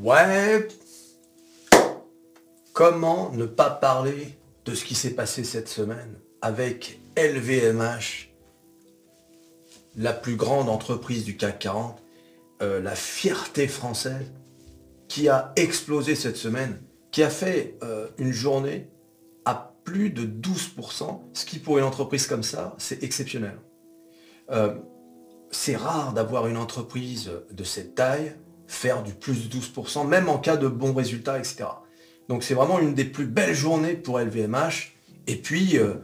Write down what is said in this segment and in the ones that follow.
Ouais. Comment ne pas parler de ce qui s'est passé cette semaine avec LVMH, la plus grande entreprise du CAC 40, euh, la fierté française, qui a explosé cette semaine, qui a fait euh, une journée à plus de 12%, ce qui pour une entreprise comme ça, c'est exceptionnel. Euh, c'est rare d'avoir une entreprise de cette taille faire du plus de 12%, même en cas de bons résultats, etc. Donc c'est vraiment une des plus belles journées pour LVMH. Et puis, euh,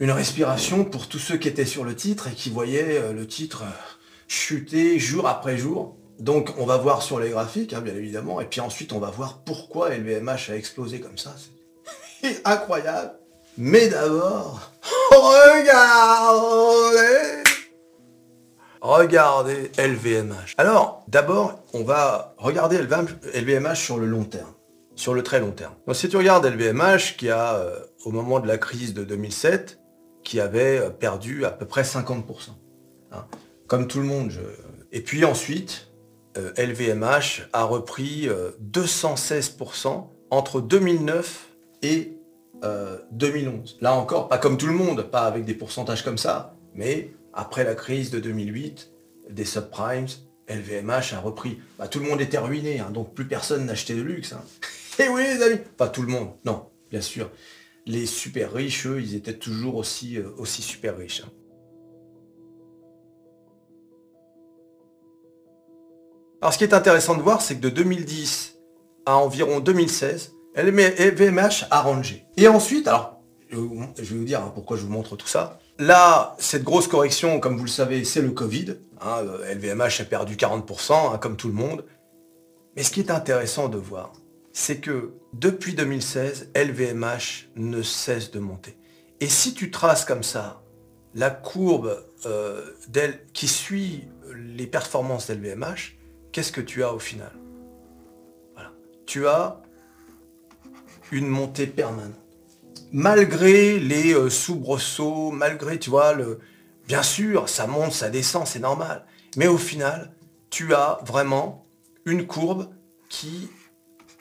une respiration pour tous ceux qui étaient sur le titre et qui voyaient euh, le titre euh, chuter jour après jour. Donc on va voir sur les graphiques, hein, bien évidemment, et puis ensuite on va voir pourquoi LVMH a explosé comme ça. C'est incroyable. Mais d'abord, regardez Regardez LVMH. Alors, d'abord, on va regarder LVMH sur le long terme, sur le très long terme. Donc, si tu regardes LVMH, qui a, euh, au moment de la crise de 2007, qui avait euh, perdu à peu près 50%. Hein. Comme tout le monde. Et puis ensuite, LVMH euh, a repris 216% entre 2009 et 2011. Là encore, pas comme tout le monde, pas avec des pourcentages comme ça, mais après la crise de 2008, des subprimes, LVMH a repris. Bah, tout le monde était ruiné, hein, donc plus personne n'achetait de luxe. Hein. Eh oui les amis Pas tout le monde, non, bien sûr. Les super riches, eux, ils étaient toujours aussi, euh, super riches. Hein. Alors ce qui est intéressant de voir, c'est que de 2010 à environ 2016, LVMH a rangé. Et ensuite, alors, je vais vous dire pourquoi je vous montre tout ça. Là, cette grosse correction, comme vous le savez, c'est le Covid. LVMH hein, a perdu 40%, hein, comme tout le monde. Mais ce qui est intéressant de voir, c'est que depuis 2016, LVMH ne cesse de monter. Et si tu traces comme ça la courbe euh, qui suit les performances d'LVMH, qu'est-ce que tu as au final? Tu as une montée permanente malgré les euh, soubresauts, malgré, tu vois, le... bien sûr, ça monte, ça descend, c'est normal. Mais au final, tu as vraiment une courbe qui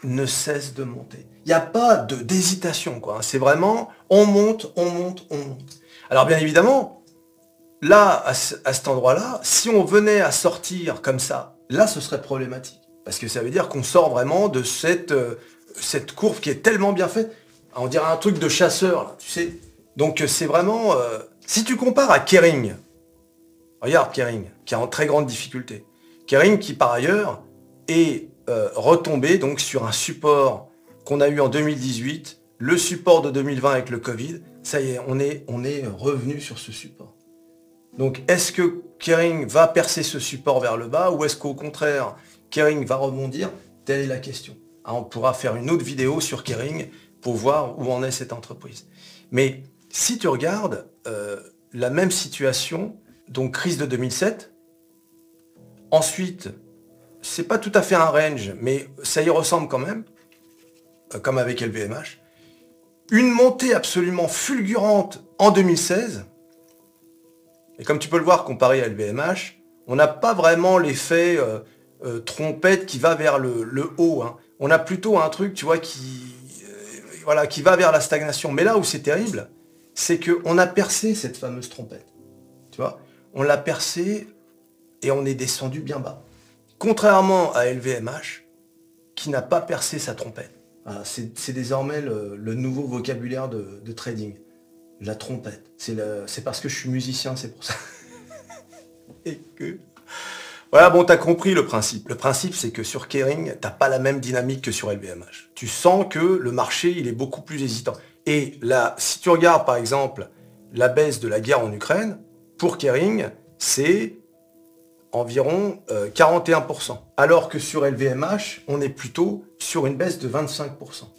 ne cesse de monter. Il n'y a pas d'hésitation, quoi. C'est vraiment, on monte, on monte, on monte. Alors bien évidemment, là, à, cet endroit-là, si on venait à sortir comme ça, là, ce serait problématique. Parce que ça veut dire qu'on sort vraiment de cette, euh, cette courbe qui est tellement bien faite. On dirait un truc de chasseur, tu sais. Donc euh, c'est vraiment... Euh, si tu compares à Kering, regarde Kering, qui est en très grande difficulté. Kering qui par ailleurs est euh, retombé donc sur un support qu'on a eu en 2018, le support de 2020 avec le Covid. Ça y est, on est, revenu sur ce support. Donc est-ce que Kering va percer ce support vers le bas ou est-ce qu'au contraire, Kering va rebondir? Telle est la question. Ah, on pourra faire une autre vidéo sur Kering pour voir où en est cette entreprise. Mais si tu regardes euh, la même situation, donc crise de 2007, ensuite, c'est pas tout à fait un range, mais ça y ressemble quand même, euh, comme avec LVMH, une montée absolument fulgurante en 2016, et comme tu peux le voir comparé à LVMH, on n'a pas vraiment l'effet euh, trompette qui va vers le, haut. Hein. On a plutôt un truc, tu vois, qui, voilà, qui va vers la stagnation. Mais là où c'est terrible, c'est qu'on a percé cette fameuse trompette. Tu vois? On l'a percé et on est descendu bien bas. Contrairement à LVMH, qui n'a pas percé sa trompette. c'est désormais le, nouveau vocabulaire de, trading. La trompette. C'est parce que je suis musicien, c'est pour ça. et que voilà, bon, tu as compris le principe. Le principe, c'est que sur Kering, t'as pas la même dynamique que sur LVMH. Tu sens que le marché, il est beaucoup plus hésitant. Et là, si tu regardes, par exemple, la baisse de la guerre en Ukraine, pour Kering, c'est environ 41%. Euh, Alors que sur LVMH, on est plutôt sur une baisse de 25%.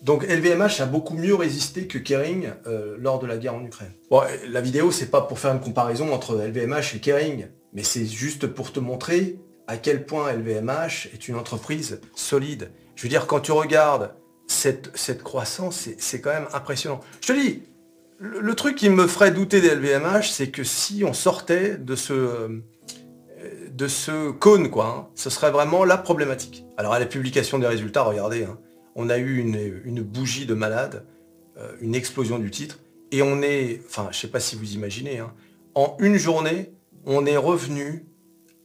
Donc LVMH a beaucoup mieux résisté que Kering euh, lors de la guerre en Ukraine. Bon, la vidéo, c'est pas pour faire une comparaison entre LVMH et Kering mais c'est juste pour te montrer à quel point LVMH est une entreprise solide. Je veux dire, quand tu regardes cette, croissance, c'est quand même impressionnant. Je te dis, le, truc qui me ferait douter des LVMH, c'est que si on sortait de ce, ce cône, quoi. Hein. Ce serait vraiment la problématique. Alors à la publication des résultats, regardez, hein, on a eu une, bougie de malade, euh, une explosion du titre, et on est, enfin, je sais pas si vous imaginez, hein, en une journée, on est revenu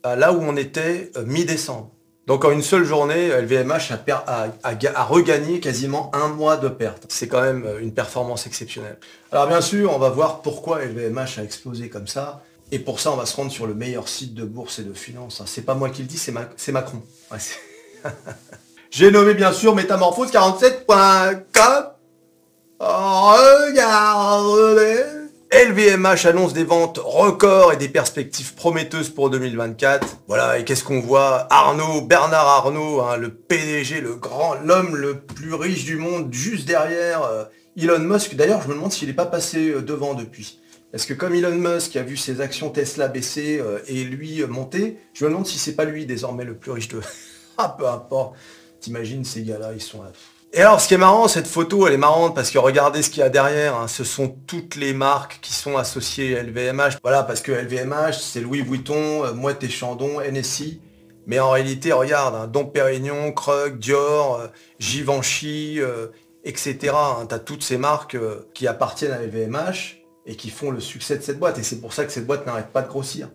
à là où on était euh, mi-décembre. Donc en une seule journée, LVMH a, regagné quasiment un mois de perte. C'est quand même euh, une performance exceptionnelle. Alors bien sûr, on va voir pourquoi LVMH a explosé comme ça. Et pour ça, on va se rendre sur le meilleur site de bourse et de finance. C'est pas moi qui le dis, c'est Macron. J'ai nommé bien sûr métamorphose47.com. Regardez LVMH annonce des ventes records et des perspectives prometteuses pour 2024. Voilà, et qu'est-ce qu'on voit? Arnaud, Bernard Arnaud, hein, le PDG, le grand, l'homme le plus riche du monde, juste derrière euh, Elon Musk. D'ailleurs, je me demande s'il n'est pas passé euh, devant depuis. Parce que comme Elon Musk a vu ses actions Tesla baisser euh, et lui monter, je me demande si c'est pas lui désormais le plus riche de... ah, peu importe. T'imagines ces gars-là, ils sont... Et alors, ce qui est marrant, cette photo, elle est marrante parce que regardez ce qu'il y a derrière. Hein. ce sont toutes les marques qui sont associées à LVMH. Voilà, parce que LVMH, c'est Louis Vuitton, euh, Moët et Chandon, NSI. Mais en réalité, regarde, hein, Dom Pérignon, Krug, Dior, euh, Givenchy, euh, etc. Hein. tu as toutes ces marques qui appartiennent à LVMH et qui font le succès de cette boîte. Et c'est pour ça que cette boîte n'arrête pas de grossir.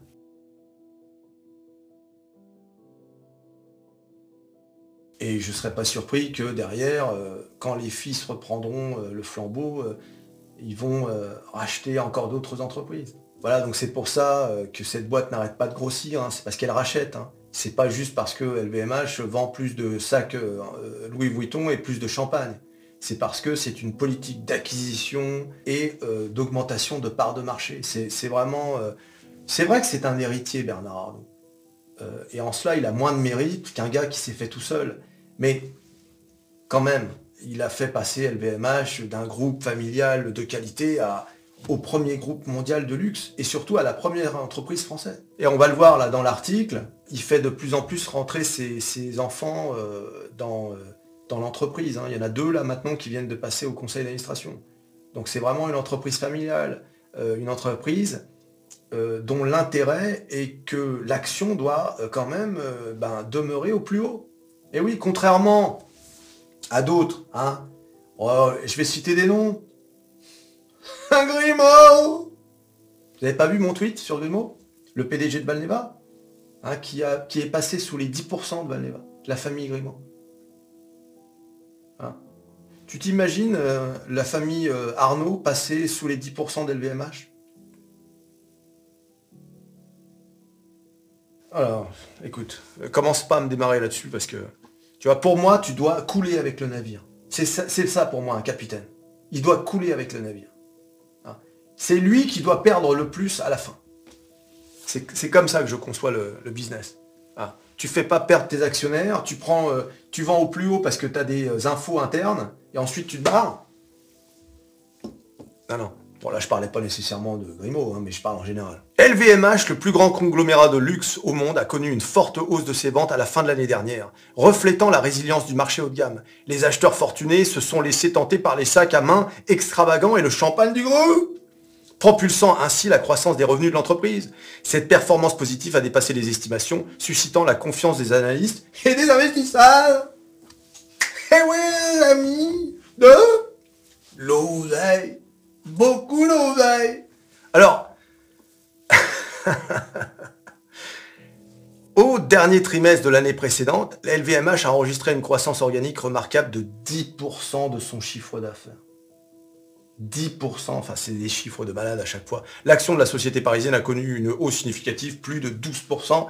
Et je ne serais pas surpris que derrière, euh, quand les fils reprendront euh, le flambeau, euh, ils vont racheter encore d'autres entreprises. Voilà, donc c'est pour ça que cette boîte n'arrête pas de grossir, hein. c'est parce qu'elle rachète. Hein. C'est pas juste parce que LVMH vend plus de sacs Louis Vuitton et plus de champagne. C'est parce que c'est une politique d'acquisition et d'augmentation de parts de marché. C'est vraiment... c'est vrai que c'est un héritier, Bernard Arnault. et en cela, il a moins de mérite qu'un gars qui s'est fait tout seul. Mais quand même, il a fait passer LVMH d'un groupe familial de qualité au premier groupe mondial de luxe et surtout à la première entreprise française. Et on va le voir là dans l'article, il fait de plus en plus rentrer ses, enfants euh, dans, euh, dans l'entreprise. Hein. Il y en a deux là maintenant qui viennent de passer au conseil d'administration. Donc c'est vraiment une entreprise familiale, euh, une entreprise dont l'intérêt est que l'action doit quand même ben, demeurer au plus haut. Et oui, contrairement à d'autres, hein, oh, je vais citer des noms. Grimaud Vous n'avez pas vu mon tweet sur Grimaud? Le PDG de Valneva? Hein, qui, a, qui est passé sous les 10% de Valneva, de la famille Grimaud. Hein? tu t'imagines euh, la famille euh, Arnaud passer sous les 10% d'LVMH Alors, écoute, commence pas à me démarrer là-dessus parce que tu vois, pour moi, tu dois couler avec le navire. C'est ça, pour moi, un capitaine. Il doit couler avec le navire. Hein. C'est lui qui doit perdre le plus à la fin. C'est comme ça que je conçois le, business. Hein. Tu fais pas perdre tes actionnaires, tu prends, euh, tu vends au plus haut parce que tu as des euh, infos internes, et ensuite tu te barres. Non, non. Bon, là, je parlais pas nécessairement de Grimaud, hein, mais je parle en général. LVMH, le plus grand conglomérat de luxe au monde, a connu une forte hausse de ses ventes à la fin de l'année dernière, reflétant la résilience du marché haut de gamme. Les acheteurs fortunés se sont laissés tenter par les sacs à main extravagants et le champagne du groupe propulsant ainsi la croissance des revenus de l'entreprise. Cette performance positive a dépassé les estimations, suscitant la confiance des analystes et des investisseurs. Eh oui, amis, de l'oseille beaucoup. Alors, au dernier trimestre de l'année précédente, la LVMH a enregistré une croissance organique remarquable de 10% de son chiffre d'affaires. 10%, enfin c'est des chiffres de malade à chaque fois. L'action de la société parisienne a connu une hausse significative, plus de 12%,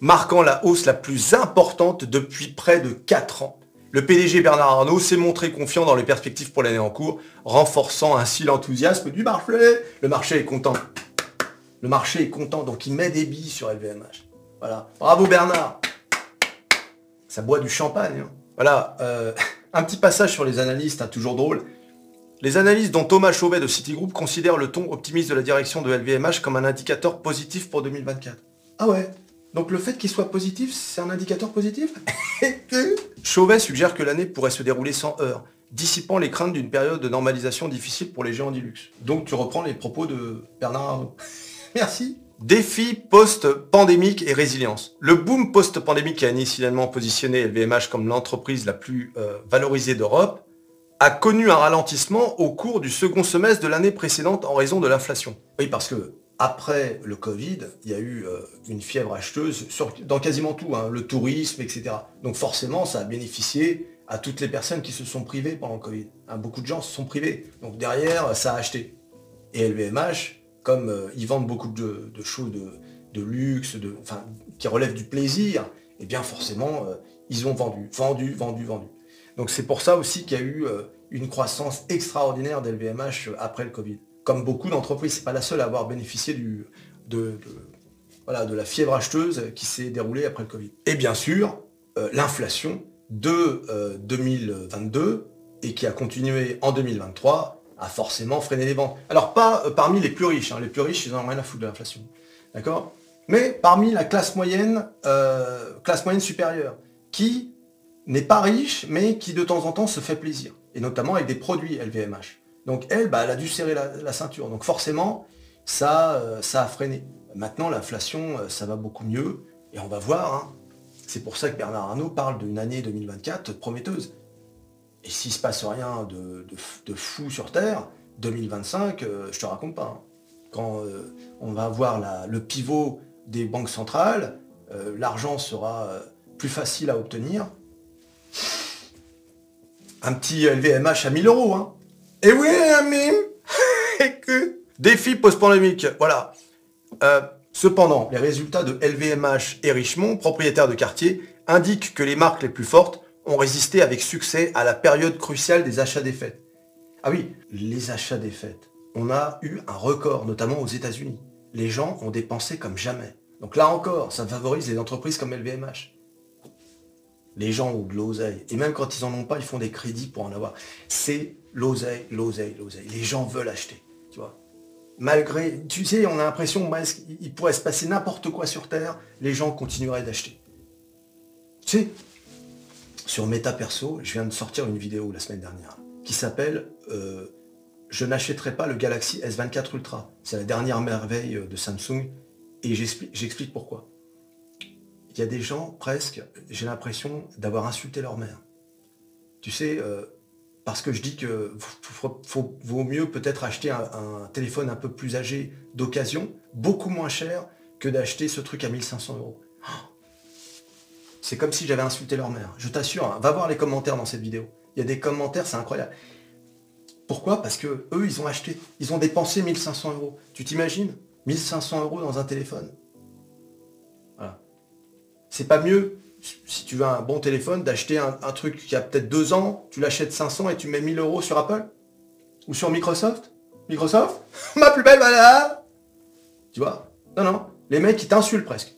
marquant la hausse la plus importante depuis près de 4 ans. Le PDG Bernard Arnault s'est montré confiant dans les perspectives pour l'année en cours, renforçant ainsi l'enthousiasme du marché. Le marché est content. Le marché est content, donc il met des billes sur LVMH. Voilà. Bravo Bernard. Ça boit du champagne. Hein. Voilà. Euh, un petit passage sur les analystes, hein, toujours drôle. Les analystes dont Thomas Chauvet de Citigroup considèrent le ton optimiste de la direction de LVMH comme un indicateur positif pour 2024. Ah ouais? Donc le fait qu'il soit positif, c'est un indicateur positif Chauvet suggère que l'année pourrait se dérouler sans heurts, dissipant les craintes d'une période de normalisation difficile pour les géants du luxe. Donc tu reprends les propos de Bernard Arnault. Merci. Défi post-pandémique et résilience. Le boom post-pandémique qui a initialement positionné LVMH comme l'entreprise la plus euh, valorisée d'Europe a connu un ralentissement au cours du second semestre de l'année précédente en raison de l'inflation. Oui, parce que après le Covid, il y a eu euh, une fièvre acheteuse dans quasiment tout, hein, le tourisme, etc. Donc forcément, ça a bénéficié à toutes les personnes qui se sont privées pendant le Covid. Hein, beaucoup de gens se sont privés. Donc derrière, ça a acheté. Et LVMH, comme euh, ils vendent beaucoup de, choses de, luxe, de, qui relèvent du plaisir, eh bien forcément, euh, ils ont vendu, vendu, vendu, vendu. Donc c'est pour ça aussi qu'il y a eu une croissance extraordinaire d'LVMH après le Covid comme beaucoup d'entreprises, c'est pas la seule à avoir bénéficié du, de, voilà, de la fièvre acheteuse qui s'est déroulée après le Covid. Et bien sûr, euh, l'inflation de 2022 euh, et qui a continué en 2023 a forcément freiné les ventes. Alors pas euh, parmi les plus riches, hein. les plus riches ils n'ont rien à foutre de l'inflation. D'accord? Mais parmi la classe moyenne, classe moyenne supérieure, qui n'est pas riche, mais qui de temps en temps se fait plaisir. Et notamment avec des produits LVMH. Donc elle, bah, elle a dû serrer la, ceinture. Donc forcément, ça, euh, ça a freiné. Maintenant, l'inflation, euh, ça va beaucoup mieux. Et on va voir. Hein. C'est pour ça que Bernard Arnault parle d'une année 2024 prometteuse. Et s'il se passe rien de, fou sur Terre, 2025, euh, je te raconte pas. Hein. Quand on va avoir le pivot des banques centrales, l'argent sera plus facile à obtenir. Un petit LVMH à 1000 euros, hein. Et oui, ami Défi post-pandémique, voilà. Euh, cependant, les résultats de LVMH et Richemont, propriétaires de quartier, indiquent que les marques les plus fortes ont résisté avec succès à la période cruciale des achats des fêtes. Ah oui, les achats des fêtes. On a eu un record, notamment aux États-Unis. Les gens ont dépensé comme jamais. Donc là encore, ça favorise les entreprises comme LVMH. Les gens ont de l'oseille. Et même quand ils en ont pas, ils font des crédits pour en avoir. C'est l'oseille, l'oseille, l'oseille. Les gens veulent acheter. Tu vois. Malgré, tu sais, on a l'impression qu'il pourrait se passer n'importe quoi sur Terre, les gens continueraient d'acheter. Tu sais, sur Meta Perso, je viens de sortir une vidéo la semaine dernière qui s'appelle euh, Je n'achèterai pas le Galaxy S24 Ultra. C'est la dernière merveille de Samsung et j'explique pourquoi il y a des gens presque, j'ai l'impression d'avoir insulté leur mère. Tu sais, euh, parce que je dis que vaut mieux peut-être acheter un, téléphone un peu plus âgé d'occasion, beaucoup moins cher que d'acheter ce truc à 1500 euros. C'est comme si j'avais insulté leur mère. Je t'assure, hein, va voir les commentaires dans cette vidéo. Il y a des commentaires, c'est incroyable. Pourquoi? Parce que eux, ils ont acheté, ils ont dépensé 1500 euros. Tu t'imagines? 1500 euros dans un téléphone c'est pas mieux, si tu veux un bon téléphone, d'acheter un, truc qui a peut-être deux ans, tu l'achètes 500 et tu mets 1000 euros sur Apple Ou sur Microsoft Microsoft Ma plus belle voilà Tu vois? Non, non. Les mecs, ils t'insultent presque.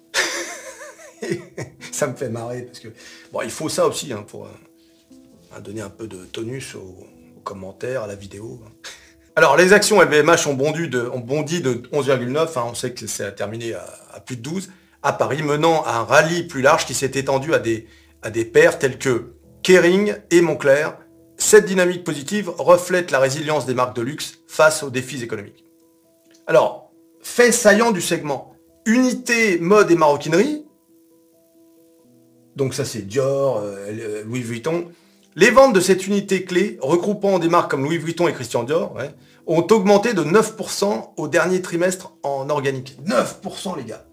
ça me fait marrer parce que... Bon, il faut ça aussi hein, pour euh, donner un peu de tonus aux, commentaires, à la vidéo. Alors, les actions LVMH ont bondi de, de 11,9. Hein, on sait que c'est terminé à plus de 12 à Paris, menant à un rallye plus large qui s'est étendu à des, à des paires telles que Kering et Moncler. Cette dynamique positive reflète la résilience des marques de luxe face aux défis économiques. Alors, fait saillant du segment, unité mode et maroquinerie, donc ça c'est Dior, euh, Louis Vuitton, les ventes de cette unité clé, regroupant des marques comme Louis Vuitton et Christian Dior, ont augmenté de 9% au dernier trimestre en organique. 9% les gars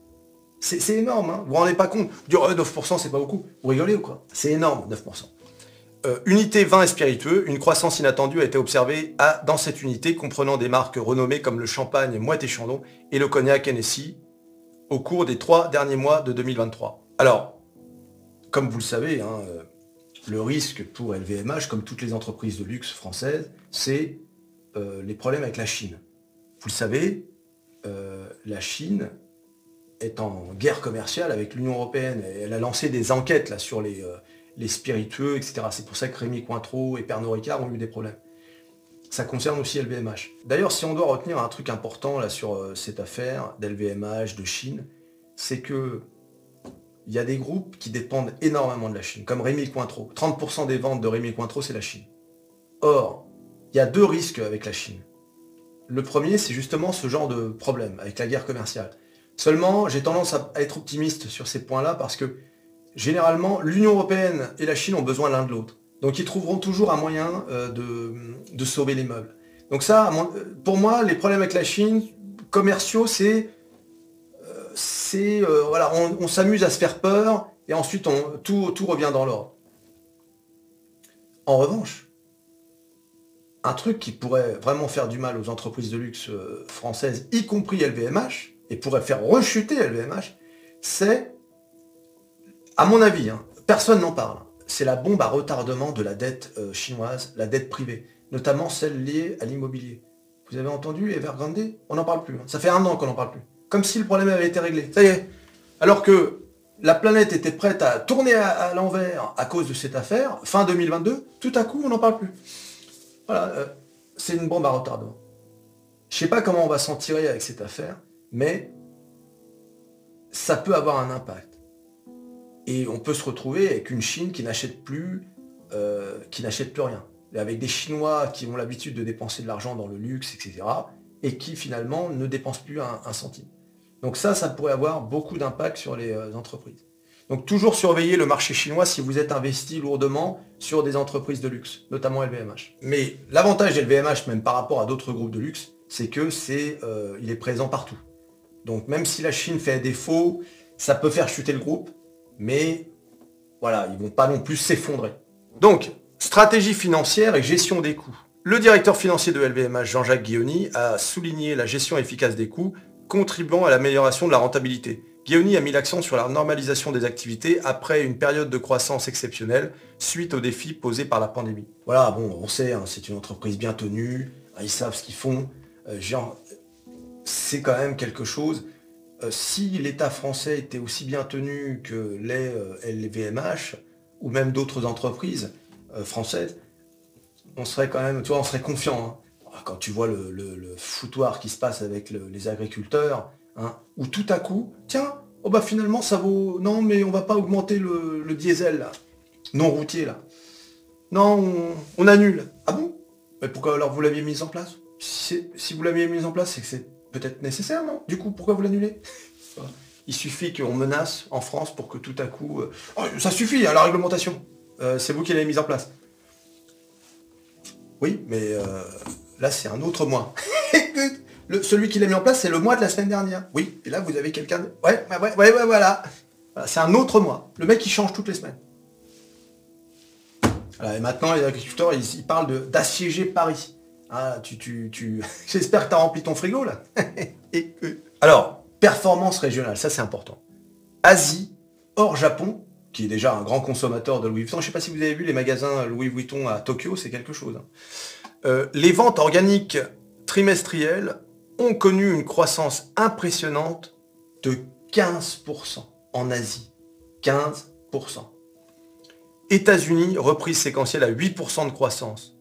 c'est énorme, hein. vous vous rendez pas compte. Dire 9% c'est pas beaucoup. Vous rigolez ou quoi? C'est énorme, 9%. Euh, unité vin et spiritueux, une croissance inattendue a été observée dans cette unité comprenant des marques renommées comme le champagne Moët et Chandon et le cognac Hennessy au cours des trois derniers mois de 2023. Alors, comme vous le savez, hein, euh, le risque pour LVMH, comme toutes les entreprises de luxe françaises, c'est euh, les problèmes avec la Chine. Vous le savez, la Chine est en guerre commerciale avec l'Union Européenne. elle a lancé des enquêtes là, sur les, euh, spiritueux, etc. C'est pour ça que Rémi Cointreau et Pernod Ricard ont eu des problèmes. Ça concerne aussi LVMH. D'ailleurs, si on doit retenir un truc important là, sur euh, cette affaire d'LVMH, de Chine, c'est que il y a des groupes qui dépendent énormément de la Chine, comme Rémi Cointreau. 30% des ventes de Rémi Cointreau, c'est la Chine. Or, il y a deux risques avec la Chine. Le premier, c'est justement ce genre de problème avec la guerre commerciale Seulement, j'ai tendance à être optimiste sur ces points-là parce que généralement, l'Union européenne et la Chine ont besoin l'un de l'autre. Donc ils trouveront toujours un moyen euh, de, sauver les meubles. Donc ça, pour moi, les problèmes avec la Chine, commerciaux, c'est... Euh, euh, on, s'amuse à se faire peur et ensuite tout, tout revient dans l'ordre. En revanche, un truc qui pourrait vraiment faire du mal aux entreprises de luxe françaises, y compris LVMH, et pourrait faire rechuter LVMH, c'est, à mon avis, hein, personne n'en parle, c'est la bombe à retardement de la dette euh, chinoise, la dette privée, notamment celle liée à l'immobilier. Vous avez entendu Evergrande? On n'en parle plus. Hein. Ça fait un an qu'on n'en parle plus. Comme si le problème avait été réglé. Ça y est. Alors que la planète était prête à tourner à, l'envers à cause de cette affaire, fin 2022, tout à coup, on n'en parle plus. Voilà, euh, c'est une bombe à retardement. Je ne sais pas comment on va s'en tirer avec cette affaire mais ça peut avoir un impact. Et on peut se retrouver avec une Chine qui n'achète plus, euh, qui n'achète plus rien. avec des Chinois qui ont l'habitude de dépenser de l'argent dans le luxe, etc. Et qui finalement ne dépensent plus un, centime. Donc ça, ça pourrait avoir beaucoup d'impact sur les euh, entreprises. Donc toujours surveiller le marché chinois si vous êtes investi lourdement sur des entreprises de luxe, notamment LVMH. Mais l'avantage LVMH, même par rapport à d'autres groupes de luxe, c'est que c'est, euh, il est présent partout. Donc même si la Chine fait défaut, ça peut faire chuter le groupe, mais voilà, ils vont pas non plus s'effondrer. Donc, stratégie financière et gestion des coûts. Le directeur financier de LVMH, Jean-Jacques Guilloni, a souligné la gestion efficace des coûts, contribuant à l'amélioration de la rentabilité. Guilloni a mis l'accent sur la normalisation des activités après une période de croissance exceptionnelle suite aux défis posés par la pandémie. Voilà, bon, on sait, hein, c'est une entreprise bien tenue, ils savent ce qu'ils font. Euh, c'est quand même quelque chose. Euh, si l'État français était aussi bien tenu que les LVMH ou même d'autres entreprises euh, françaises, on serait quand même, tu vois, on serait confiant. Hein. Quand tu vois le, foutoir qui se passe avec les agriculteurs, hein, où tout à coup, tiens, oh bah finalement ça vaut. Non, mais on va pas augmenter le, diesel là, non routier là. Non, on, annule. Ah bon? Mais pourquoi alors vous l'aviez mis en place? Si, si vous l'aviez mis en place, c'est que c'est peut-être nécessaire, non? Du coup, pourquoi vous l'annulez? Il suffit qu'on menace en France pour que tout à coup... Euh, oh, ça suffit, hein, la réglementation. Euh, c'est vous qui l'avez mise en place. Oui, mais euh, là, c'est un autre mois. celui qui l'a mis en place, c'est le mois de la semaine dernière. Oui, et là, vous avez quelqu'un... De... Ouais, ouais, ouais, ouais, voilà. c'est un autre mois. Le mec, il change toutes les semaines. et maintenant, les agriculteurs, ils, parlent d'assiéger Paris. Ah, tu, tu. J'espère que tu as rempli ton frigo, là. Alors, performance régionale, ça c'est important. Asie, hors Japon, qui est déjà un grand consommateur de Louis Vuitton. Je ne sais pas si vous avez vu les magasins Louis Vuitton à Tokyo, c'est quelque chose. Hein. Euh, les ventes organiques trimestrielles ont connu une croissance impressionnante de 15% en Asie. 15%. États-Unis, reprise séquentielle à 8% de croissance.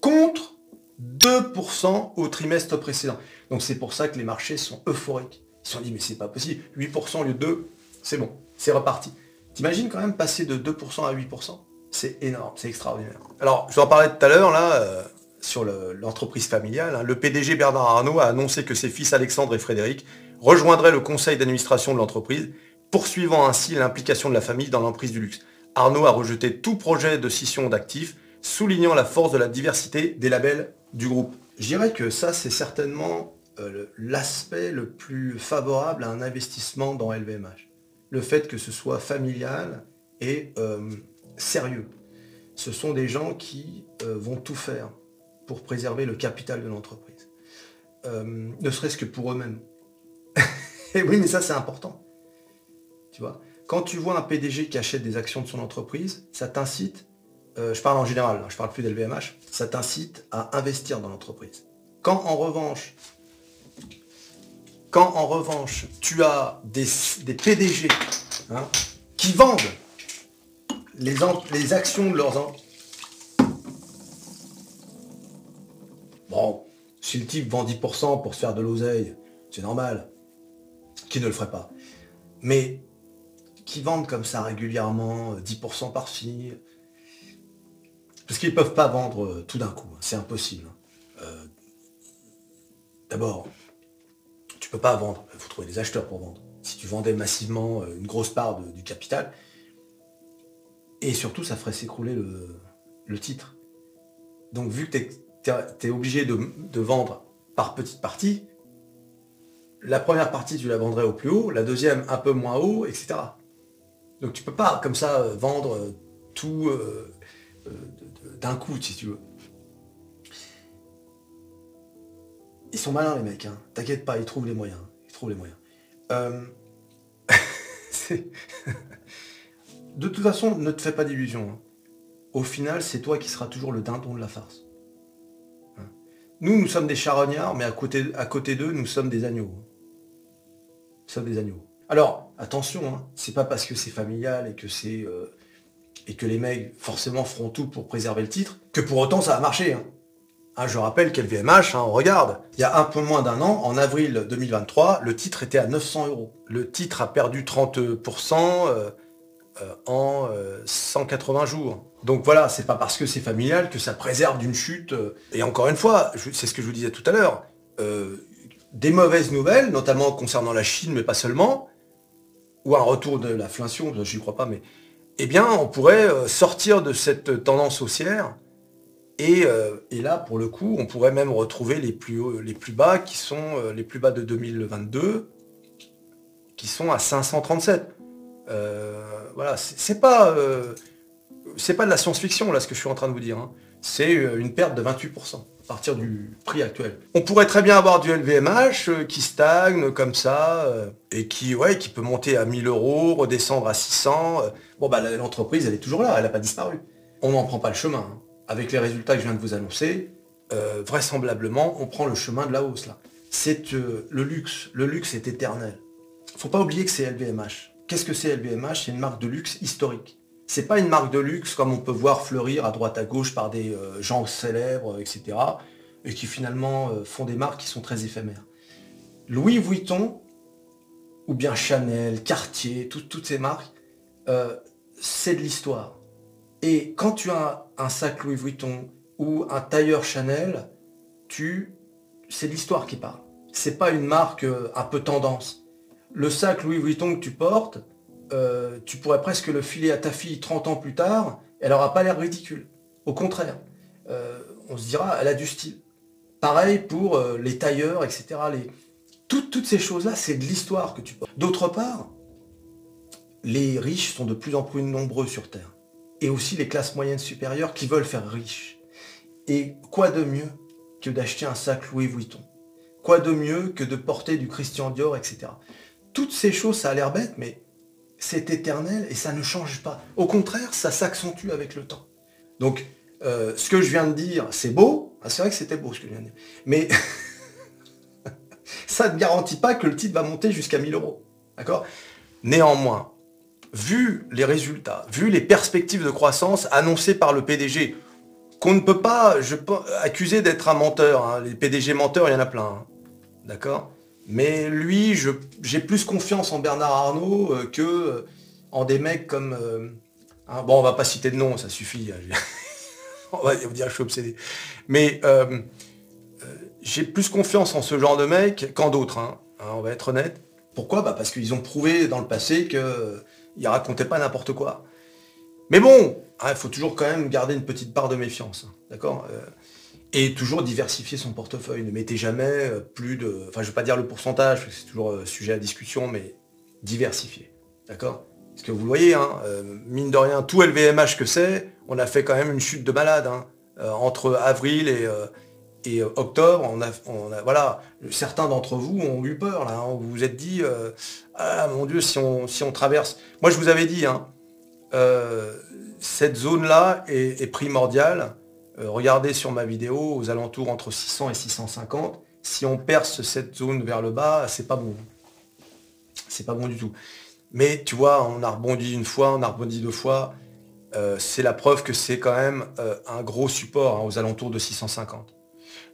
Contre 2% au trimestre précédent. Donc c'est pour ça que les marchés sont euphoriques. Ils se sont dit mais c'est pas possible, 8% au lieu de 2, c'est bon, c'est reparti. T'imagines quand même passer de 2% à 8% C'est énorme, c'est extraordinaire. Alors je vous en parlais tout à l'heure là, euh, sur l'entreprise familiale. Hein. Le PDG Bernard Arnault a annoncé que ses fils Alexandre et Frédéric rejoindraient le conseil d'administration de l'entreprise, poursuivant ainsi l'implication de la famille dans l'emprise du luxe. Arnaud a rejeté tout projet de scission d'actifs, soulignant la force de la diversité des labels du groupe. Je dirais que ça, c'est certainement euh, l'aspect le plus favorable à un investissement dans LVMH. Le fait que ce soit familial et euh, sérieux. Ce sont des gens qui euh, vont tout faire pour préserver le capital de l'entreprise. ne serait-ce que pour eux-mêmes. et oui, mais ça, c'est important. Tu vois? Quand tu vois un PDG qui achète des actions de son entreprise, ça t'incite euh, je parle en général, je parle plus d'LVMH, ça t'incite à investir dans l'entreprise. Quand en revanche, quand en revanche tu as des, PDG hein, qui vendent les, actions de leurs Bon, si le type vend 10% pour se faire de l'oseille, c'est normal. Qui ne le ferait pas Mais qui vendent comme ça régulièrement, 10% par-ci, parce qu'ils ne peuvent pas vendre euh, tout d'un coup, hein. c'est impossible. Hein. Euh, d'abord, tu peux pas vendre, il faut trouver des acheteurs pour vendre. Si tu vendais massivement une grosse part du capital, et surtout ça ferait s'écrouler le, titre. Donc vu que tu es, obligé de, de, vendre par petite partie, la première partie tu la vendrais au plus haut, la deuxième un peu moins haut, etc. Donc tu peux pas comme ça vendre tout d'un coup si tu veux. Ils sont malins les mecs, hein. t'inquiète pas, ils trouvent les moyens. Ils trouvent les moyens. Euh, de toute façon, ne te fais pas d'illusions. Hein. Au final, c'est toi qui seras toujours le dindon de la farce. Hein. Nous, nous sommes des charognards, mais à côté, à côté d'eux, nous sommes des agneaux. Nous sommes des agneaux. Alors, attention, c'est pas parce que c'est familial et que c'est euh, et que les mecs forcément feront tout pour préserver le titre que pour autant ça va marcher. Ah, je rappelle qu'LVMH, hein, on regarde, il y a un peu moins d'un an, en avril 2023, le titre était à 900 euros. Le titre a perdu 30% euh, euh, en 180 euh, jours. Donc voilà, c'est pas parce que c'est familial que ça préserve d'une chute. Et encore une fois, c'est ce que je vous disais tout à l'heure, des mauvaises nouvelles, notamment concernant la Chine, mais pas seulement, ou un retour de l'inflation, je n'y crois pas, mais eh bien, on pourrait sortir de cette tendance haussière euh, et, là, pour le coup, on pourrait même retrouver les plus, bas qui sont euh, les plus bas de 2022, qui sont à 537. Euh, voilà, c'est pas, c'est pas de la science-fiction là ce que je suis en train de vous dire. Hein. C'est une perte de 28% à partir du prix actuel. On pourrait très bien avoir du LVMH qui stagne comme ça et qui, ouais, qui peut monter à 1000 euros, redescendre à 600. Bon bah l'entreprise elle est toujours là, elle n'a pas disparu. On n'en prend pas le chemin. Hein avec les résultats que je viens de vous annoncer, euh, vraisemblablement, on prend le chemin de la hausse là. C'est euh, le luxe. Le luxe est éternel. Faut pas oublier que c'est LVMH. Qu'est-ce que c'est LVMH C'est une marque de luxe historique. C'est pas une marque de luxe comme on peut voir fleurir à droite à gauche par des euh, gens célèbres, etc. Et qui finalement font des marques qui sont très éphémères. Louis Vuitton, ou bien Chanel, Cartier, toutes ces marques, c'est de l'histoire. Et quand tu as un sac Louis Vuitton ou un tailleur Chanel, tu, c'est l'histoire qui parle. C'est pas une marque euh, un peu tendance. Le sac Louis Vuitton que tu portes, euh, tu pourrais presque le filer à ta fille 30 ans plus tard, elle aura pas l'air ridicule. Au contraire, euh, on se dira, elle a du style. Pareil pour les tailleurs, etc. Les... Toutes, toutes ces choses-là, c'est de l'histoire que tu portes. D'autre part, les riches sont de plus en plus nombreux sur Terre et aussi les classes moyennes supérieures qui veulent faire riche. Et quoi de mieux que d'acheter un sac Louis Vuitton? Quoi de mieux que de porter du Christian Dior, etc. Toutes ces choses, ça a l'air bête, mais c'est éternel et ça ne change pas. Au contraire, ça s'accentue avec le temps. Donc, euh, ce que je viens de dire, c'est beau. Ah, c'est vrai que c'était beau ce que je viens de dire. Mais ça ne garantit pas que le titre va monter jusqu'à 1000 euros. D'accord? Néanmoins, vu les résultats, vu les perspectives de croissance annoncées par le PDG, qu'on ne peut pas je accuser d'être un menteur. Hein. Les PDG menteurs, il y en a plein. Hein. D'accord? Mais lui, j'ai plus confiance en Bernard Arnault euh, que euh, en des mecs comme... Euh, hein, bon, on va pas citer de nom, ça suffit. on va vous dire que je suis obsédé. Mais j'ai plus confiance en ce genre de mecs qu'en d'autres. on va être honnête. Pourquoi? Bah Parce qu'ils ont prouvé dans le passé que il racontait pas n'importe quoi. Mais bon, il faut toujours quand même garder une petite part de méfiance, hein, d'accord? Et toujours diversifier son portefeuille. Ne mettez jamais euh, plus de... Enfin, je ne vais pas dire le pourcentage, c'est toujours euh, sujet à discussion, mais diversifier, d'accord? Parce que vous voyez, hein, mine de rien, tout LVMH que c'est, on a fait quand même une chute de malade. Hein, entre avril et, et octobre, on a, voilà, certains d'entre vous ont eu peur là. vous vous êtes dit, ah mon Dieu, si on, si on traverse. Moi, je vous avais dit, hein, euh, cette zone-là est, primordiale. Euh, regardez sur ma vidéo, aux alentours entre 600 et 650. Si on perce cette zone vers le bas, c'est pas bon. C'est pas bon du tout. Mais tu vois, on a rebondi une fois, on a rebondi deux fois. Euh, c'est la preuve que c'est quand même un gros support hein, aux alentours de 650.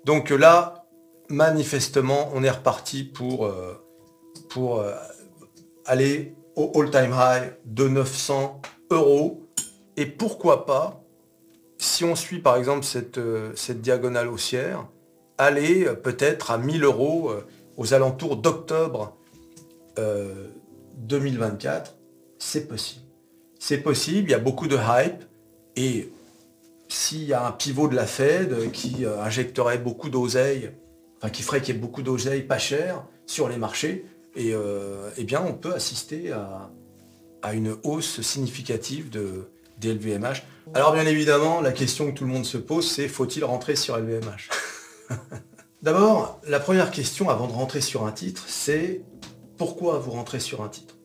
Donc là, manifestement, on est reparti pour, pour aller au all-time high de 900 euros. Et pourquoi pas, si on suit par exemple cette, euh, diagonale haussière, aller euh, peut-être à 1000 euros. Euh, aux alentours d'octobre 2024, c'est possible. C'est possible, il y a beaucoup de hype, et s'il y a un pivot de la Fed qui injecterait beaucoup d'oseille, enfin qui ferait qu'il y ait beaucoup d'oseille pas cher sur les marchés, eh bien on peut assister à, une hausse significative de, LVMH. Alors bien évidemment, la question que tout le monde se pose, c'est faut-il rentrer sur LVMH D'abord, la première question avant de rentrer sur un titre, c'est pourquoi vous rentrez sur un titre?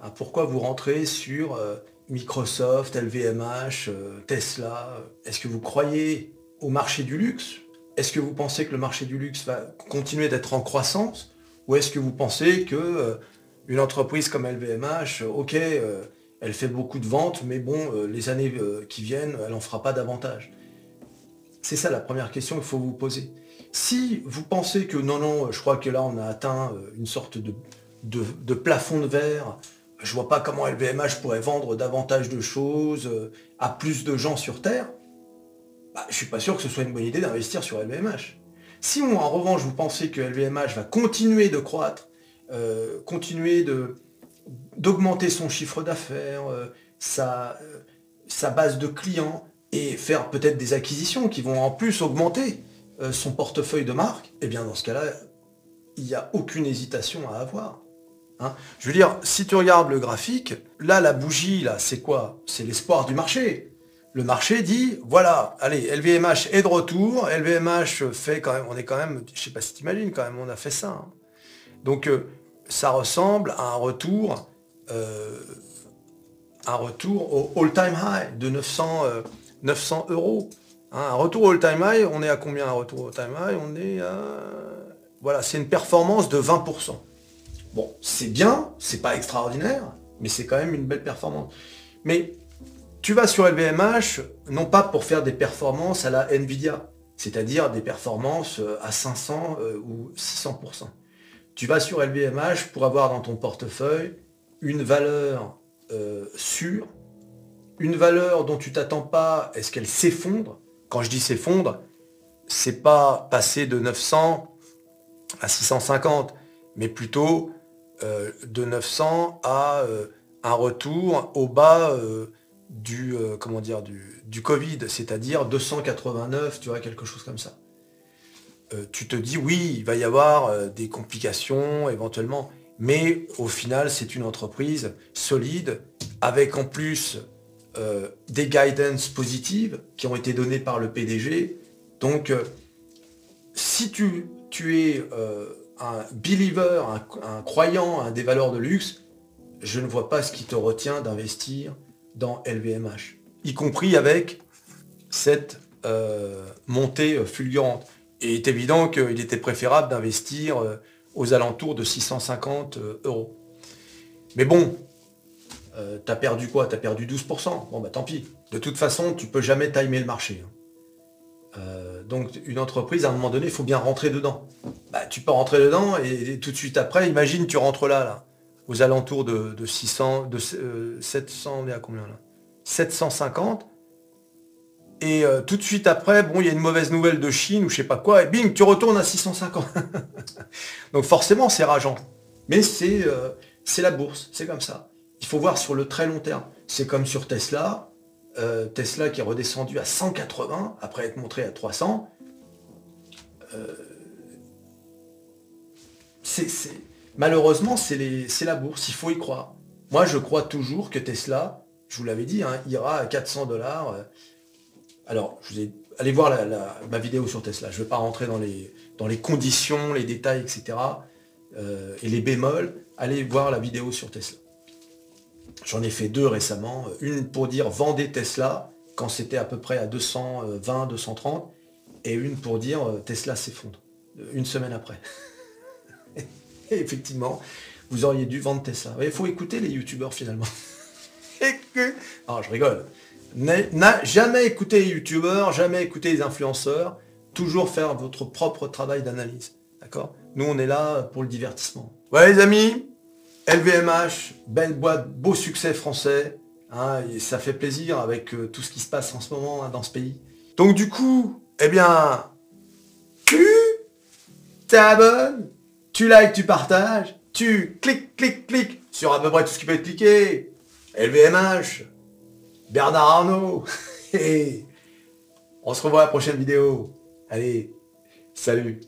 Hein, Pourquoi vous rentrez sur euh, Microsoft, LVMH, euh, Tesla? Est-ce que vous croyez au marché du luxe? Est-ce que vous pensez que le marché du luxe va continuer d'être en croissance? Ou est-ce que vous pensez que euh, une entreprise comme LVMH, ok, elle fait beaucoup de ventes, mais bon, les années qui viennent, elle n'en fera pas davantage C'est ça la première question qu'il faut vous poser. Si vous pensez que non, non, je crois que là on a atteint une sorte de plafond de verre. Je vois pas comment LVMH pourrait vendre davantage de choses euh, à plus de gens sur Terre. Bah, je suis pas sûr que ce soit une bonne idée d'investir sur LVMH. Si en revanche vous pensez que LVMH va continuer de croître, euh, continuer de d'augmenter son chiffre d'affaires, euh, sa, sa, base de clients et faire peut-être des acquisitions qui vont en plus augmenter son portefeuille de marque, eh bien dans ce cas-là, il n'y a aucune hésitation à avoir. Hein. je veux dire, si tu regardes le graphique, là, la bougie, là, c'est quoi? C'est l'espoir du marché. Le marché dit, voilà, allez, LVMH est de retour, LVMH fait quand même, on est quand même, je sais pas si tu imagines quand même, on a fait ça. Hein. Donc, euh, ça ressemble à un retour, euh, un retour au all-time high de 900, 900 euh, euros. Hein. un retour au all-time high, on est à combien un retour au all-time high? On est à... Voilà, c'est une performance de 20%. Bon, c'est bien, c'est pas extraordinaire, mais c'est quand même une belle performance. Mais tu vas sur LVMH, non pas pour faire des performances à la Nvidia, c'est-à-dire des performances euh, à 500 euh, ou 600%. Tu vas sur LVMH pour avoir dans ton portefeuille une valeur euh, sûre, une valeur dont tu t'attends pas, est-ce qu'elle s'effondre Quand je dis s'effondre, c'est pas passer de 900 à 650, mais plutôt euh, de 900 à euh, un retour au bas du, comment dire, du, du Covid, c'est-à-dire 289, tu vois, quelque chose comme ça. Tu te dis, oui, il va y avoir des complications éventuellement, mais au final, c'est une entreprise solide, avec en plus des guidance positives qui ont été données par le PDG. Donc, si tu, es un believer, un, croyant à des valeurs de luxe, je ne vois pas ce qui te retient d'investir dans LVMH, y compris avec cette euh, montée fulgurante. Et il est évident qu'il était préférable d'investir euh, aux alentours de 650 euh, euros. Mais bon, tu as perdu quoi? Tu as perdu 12%. Bon bah tant pis. De toute façon, tu peux jamais timer le marché. Hein. Euh, donc une entreprise, à un moment donné, il faut bien rentrer dedans. Bah, tu peux rentrer dedans et, tout de suite après, imagine, tu rentres là, là aux alentours de, 600, de 700, euh, on est à combien là? 750. Et euh, tout de suite après, bon, il y a une mauvaise nouvelle de Chine ou je sais pas quoi, et bing, tu retournes à 650. donc forcément, c'est rageant. Mais c'est c'est la bourse, c'est comme ça. Il faut voir sur le très long terme. C'est comme sur Tesla, euh, Tesla qui est redescendu à 180 après être montré à 300. Euh, malheureusement, c'est la bourse, il faut y croire. Moi, je crois toujours que Tesla, je vous l'avais dit, hein, ira à 400 dollars. Euh. Alors, allez voir ma vidéo sur Tesla. Je ne vais pas rentrer dans les, conditions, les détails, etc. et les bémols. Allez voir la vidéo sur Tesla. J'en ai fait deux récemment. Une pour dire vendez Tesla quand c'était à peu près à 220, 230. Et une pour dire euh, Tesla s'effondre. Une semaine après. effectivement, vous auriez dû vendre Tesla. Il faut écouter les youtubeurs finalement. et que... Non, je rigole. N'a jamais écouté les youtubeurs, jamais écouté les influenceurs. Toujours faire votre propre travail d'analyse. D'accord? Nous, on est là pour le divertissement. Ouais les amis, LVMH, belle boîte, beau succès français. Hein, et ça fait plaisir avec euh, tout ce qui se passe en ce moment hein, dans ce pays. Donc du coup, eh bien, tu t'abonnes, tu likes, tu partages, tu cliques, cliques, cliques sur à peu près tout ce qui peut être cliqué. LVMH, Bernard Arnault. On se revoit à la prochaine vidéo. Allez, salut